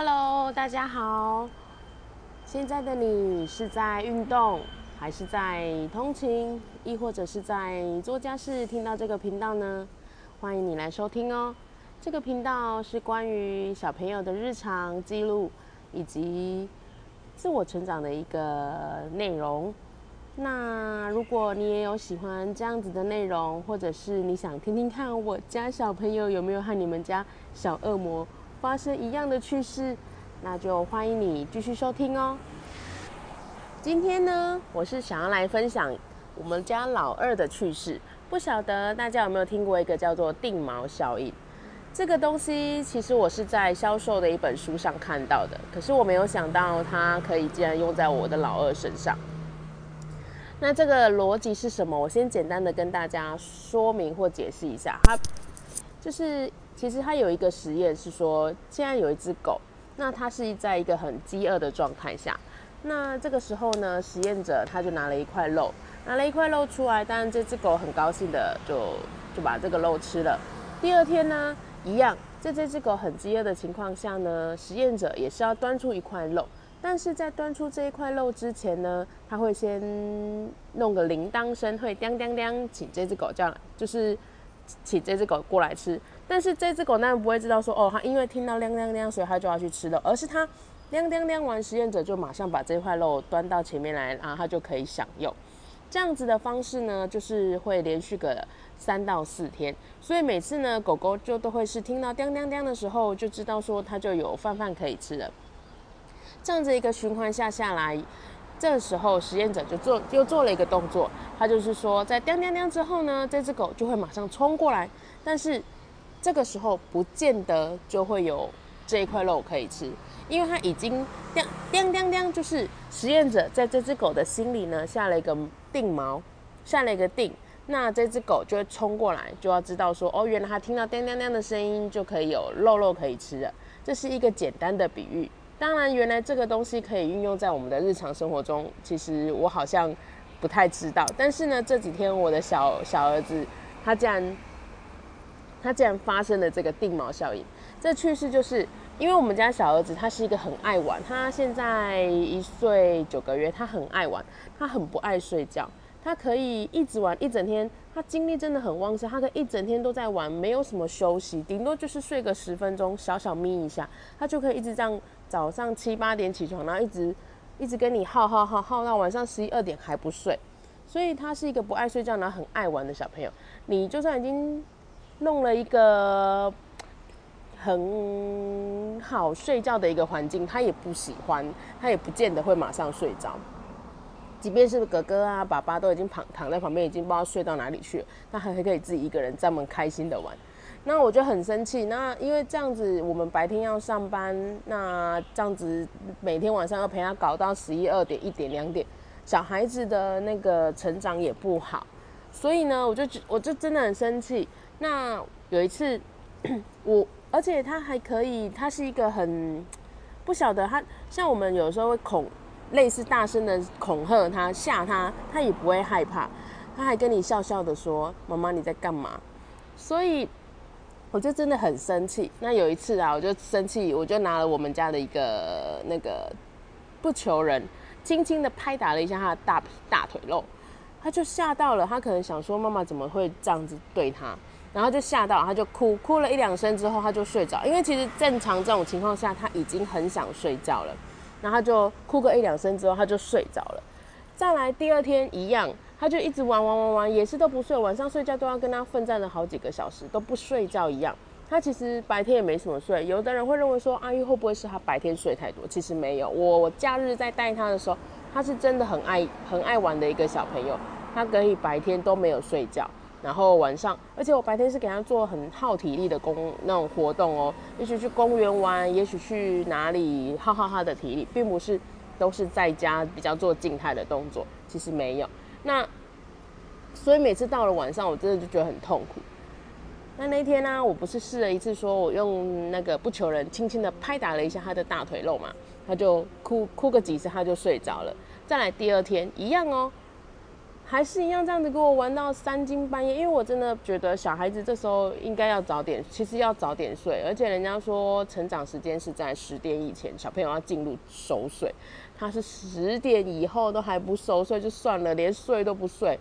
Hello，大家好。现在的你是在运动，还是在通勤，亦或者是在做家事？听到这个频道呢，欢迎你来收听哦。这个频道是关于小朋友的日常记录以及自我成长的一个内容。那如果你也有喜欢这样子的内容，或者是你想听听看我家小朋友有没有和你们家小恶魔发生一样的趣事，那就欢迎你继续收听哦。今天呢，我是想要来分享我们家老二的趣事。不晓得大家有没有听过一个叫做定毛效应？这个东西其实我是在销售的一本书上看到的，可是我没有想到它可以竟然用在我的老二身上。那这个逻辑是什么？我先简单的跟大家说明或解释一下。它就是其实它有一个实验是说，现在有一只狗，那它是在一个很饥饿的状态下，那这个时候呢，实验者他就拿了一块肉，拿了一块肉出来，当然这只狗很高兴的就就把这个肉吃了。第二天呢，一样，在这只狗很饥饿的情况下呢，实验者也是要端出一块肉。但是在端出这一块肉之前呢，他会先弄个铃铛声，会叮叮叮，请这只狗叫，就是请这只狗过来吃。但是这只狗当然不会知道说，哦，它因为听到亮亮亮，所以它就要去吃肉，而是它亮亮亮完，实验者就马上把这块肉端到前面来，然后它就可以享用。这样子的方式呢，就是会连续个三到四天，所以每次呢，狗狗就都会是听到叮叮叮的时候，就知道说它就有饭饭可以吃了。这样子一个循环下下来，这时候实验者就做又做了一个动作，他就是说，在叮叮叮之后呢，这只狗就会马上冲过来，但是这个时候不见得就会有这一块肉可以吃，因为它已经叮叮叮叮，就是实验者在这只狗的心里呢下了一个定锚，下了一个定，那这只狗就会冲过来，就要知道说，哦，原来它听到叮叮叮的声音就可以有肉肉可以吃了，这是一个简单的比喻。当然，原来这个东西可以运用在我们的日常生活中。其实我好像不太知道，但是呢，这几天我的小小儿子他竟然他竟然发生了这个定毛效应。这趣事就是，因为我们家小儿子他是一个很爱玩，他现在一岁九个月，他很爱玩，他很不爱睡觉，他可以一直玩一整天，他精力真的很旺盛，他可以一整天都在玩，没有什么休息，顶多就是睡个十分钟，小小眯一下，他就可以一直这样。早上七八点起床，然后一直一直跟你耗耗耗耗到晚上十一二点还不睡，所以他是一个不爱睡觉，然后很爱玩的小朋友。你就算已经弄了一个很好睡觉的一个环境，他也不喜欢，他也不见得会马上睡着。即便是哥哥啊、爸爸都已经躺躺在旁边，已经不知道睡到哪里去了，他还可以自己一个人这么开心的玩。那我就很生气，那因为这样子，我们白天要上班，那这样子每天晚上要陪他搞到十一二点、一点、两点，小孩子的那个成长也不好，所以呢，我就我就真的很生气。那有一次，我而且他还可以，他是一个很不晓得他，像我们有时候会恐类似大声的恐吓他、吓他，他也不会害怕，他还跟你笑笑的说：“妈妈你在干嘛？”所以。我就真的很生气。那有一次啊，我就生气，我就拿了我们家的一个那个不求人，轻轻的拍打了一下他的大大腿肉，他就吓到了。他可能想说妈妈怎么会这样子对他，然后就吓到，他就哭，哭了一两声之后他就睡着。因为其实正常这种情况下他已经很想睡觉了，然后他就哭个一两声之后他就睡着了。再来第二天一样。他就一直玩玩玩玩，也是都不睡，晚上睡觉都要跟他奋战了好几个小时，都不睡觉一样。他其实白天也没什么睡。有的人会认为说，阿玉会不会是他白天睡太多？其实没有。我假日在带他的时候，他是真的很爱很爱玩的一个小朋友。他可以白天都没有睡觉，然后晚上，而且我白天是给他做很耗体力的工那种活动哦，也许去公园玩，也许去哪里耗耗他的体力，并不是都是在家比较做静态的动作。其实没有。那，所以每次到了晚上，我真的就觉得很痛苦。那那天呢，我不是试了一次，说我用那个不求人，轻轻的拍打了一下他的大腿肉嘛，他就哭哭个几次，他就睡着了。再来第二天一样哦，还是一样这样子跟我玩到三更半夜，因为我真的觉得小孩子这时候应该要早点，其实要早点睡，而且人家说成长时间是在十点以前，小朋友要进入熟睡，他是十点以后都还不熟睡就算了，连睡都不睡，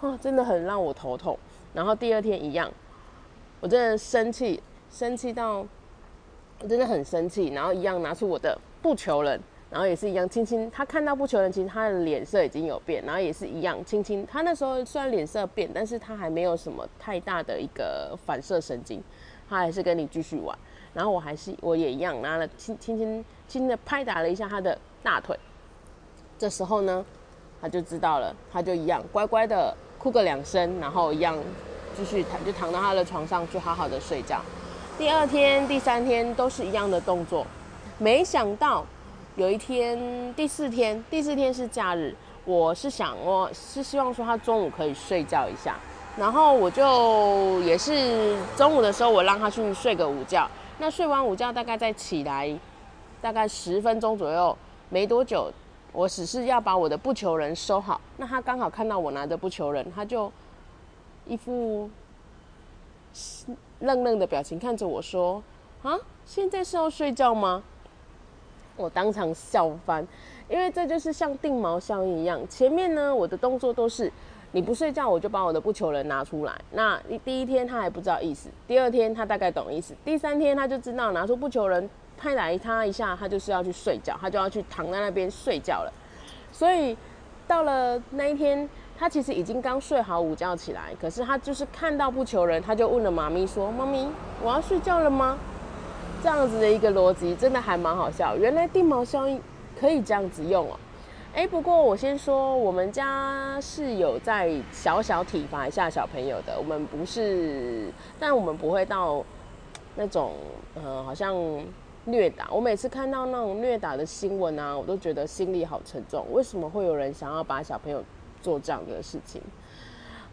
啊，真的很让我头痛。然后第二天一样，我真的生气，生气到我真的很生气，然后一样拿出我的不求人。然后也是一样，轻轻他看到不求人，其实他的脸色已经有变，然后也是一样，轻轻他那时候虽然脸色变，但是他还没有什么太大的一个反射神经，他还是跟你继续玩。然后我还是我也一样拿了轻轻轻轻的拍打了一下他的大腿，这时候呢，他就知道了，他就一样乖乖的哭个两声，然后一样继续躺就躺到他的床上去好好的睡觉。第二天、第三天都是一样的动作，没想到。有一天，第四天，第四天是假日，我是想，我是希望说他中午可以睡觉一下，然后我就也是中午的时候，我让他去睡个午觉。那睡完午觉，大概再起来，大概十分钟左右，没多久，我只是要把我的不求人收好。那他刚好看到我拿着不求人，他就一副愣愣的表情看着我说：“啊，现在是要睡觉吗？”我当场笑翻，因为这就是像定毛效应一样。前面呢，我的动作都是你不睡觉，我就把我的不求人拿出来。那第一天他还不知道意思，第二天他大概懂意思，第三天他就知道拿出不求人拍打他一下，他就是要去睡觉，他就要去躺在那边睡觉了。所以到了那一天，他其实已经刚睡好午觉起来，可是他就是看到不求人，他就问了妈咪说：“妈咪，我要睡觉了吗？”这样子的一个逻辑真的还蛮好笑，原来定毛效应可以这样子用哦。哎，不过我先说，我们家是有在小小体罚一下小朋友的，我们不是，但我们不会到那种呃，好像虐打。我每次看到那种虐打的新闻啊，我都觉得心里好沉重。为什么会有人想要把小朋友做这样的事情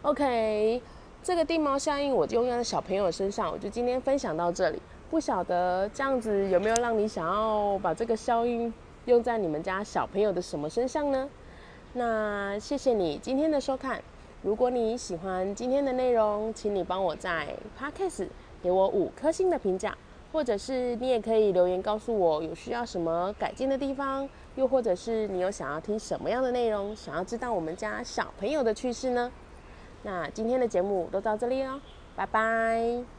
？OK，这个定毛效应我就用在小朋友身上，我就今天分享到这里。不晓得这样子有没有让你想要把这个效应用在你们家小朋友的什么身上呢？那谢谢你今天的收看。如果你喜欢今天的内容，请你帮我在 Podcast 给我五颗星的评价，或者是你也可以留言告诉我有需要什么改进的地方，又或者是你有想要听什么样的内容，想要知道我们家小朋友的趣事呢？那今天的节目都到这里了，拜拜。